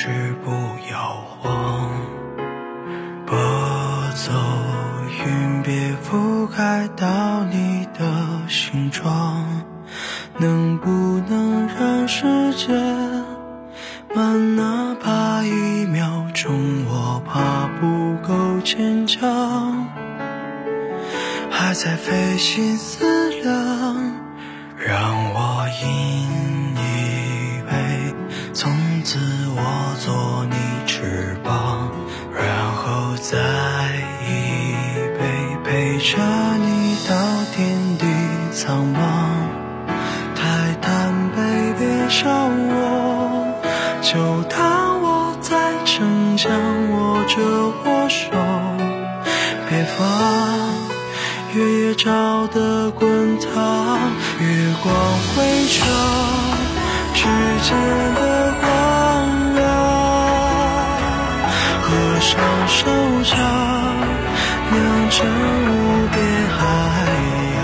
是不要慌。拨走云，别覆盖到你的形状。能不能让时间慢哪怕一秒钟？我怕不够坚强，还在费心思量，让我赢。从此我做你翅膀，然后再一杯陪着你到天地苍茫。太贪杯，别笑我，就当我在逞强，握着我手，别放。月夜照得滚烫，月光辉照指尖的合上手掌，酿成无边海洋。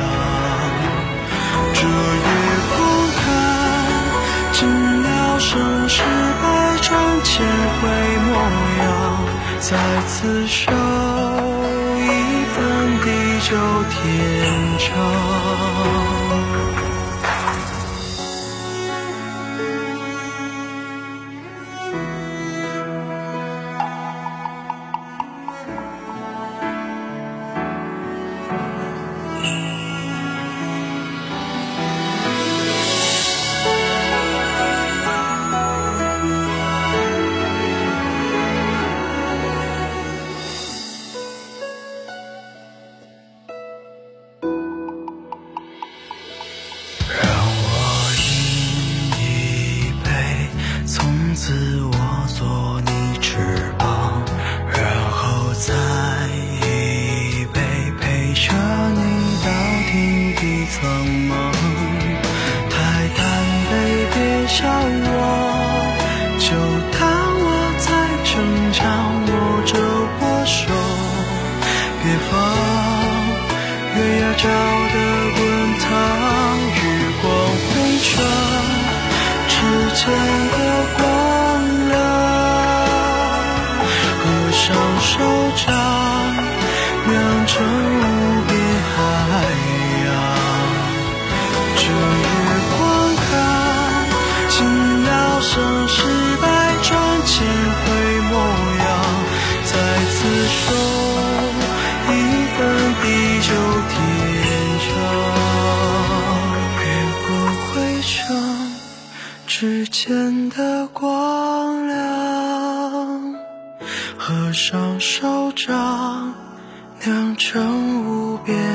这夜空看，尽了盛世百转千回模样，再次守一份地久天长。次我做你翅膀，然后再手掌，酿成无边海洋。这月光看，尽了盛世百转千回模样，再次守一份地久天长。月光辉照指尖的光亮，合上手掌，酿成无边